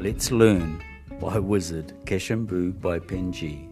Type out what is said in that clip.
Let's Learn by Wizard, Keshambu by Penji.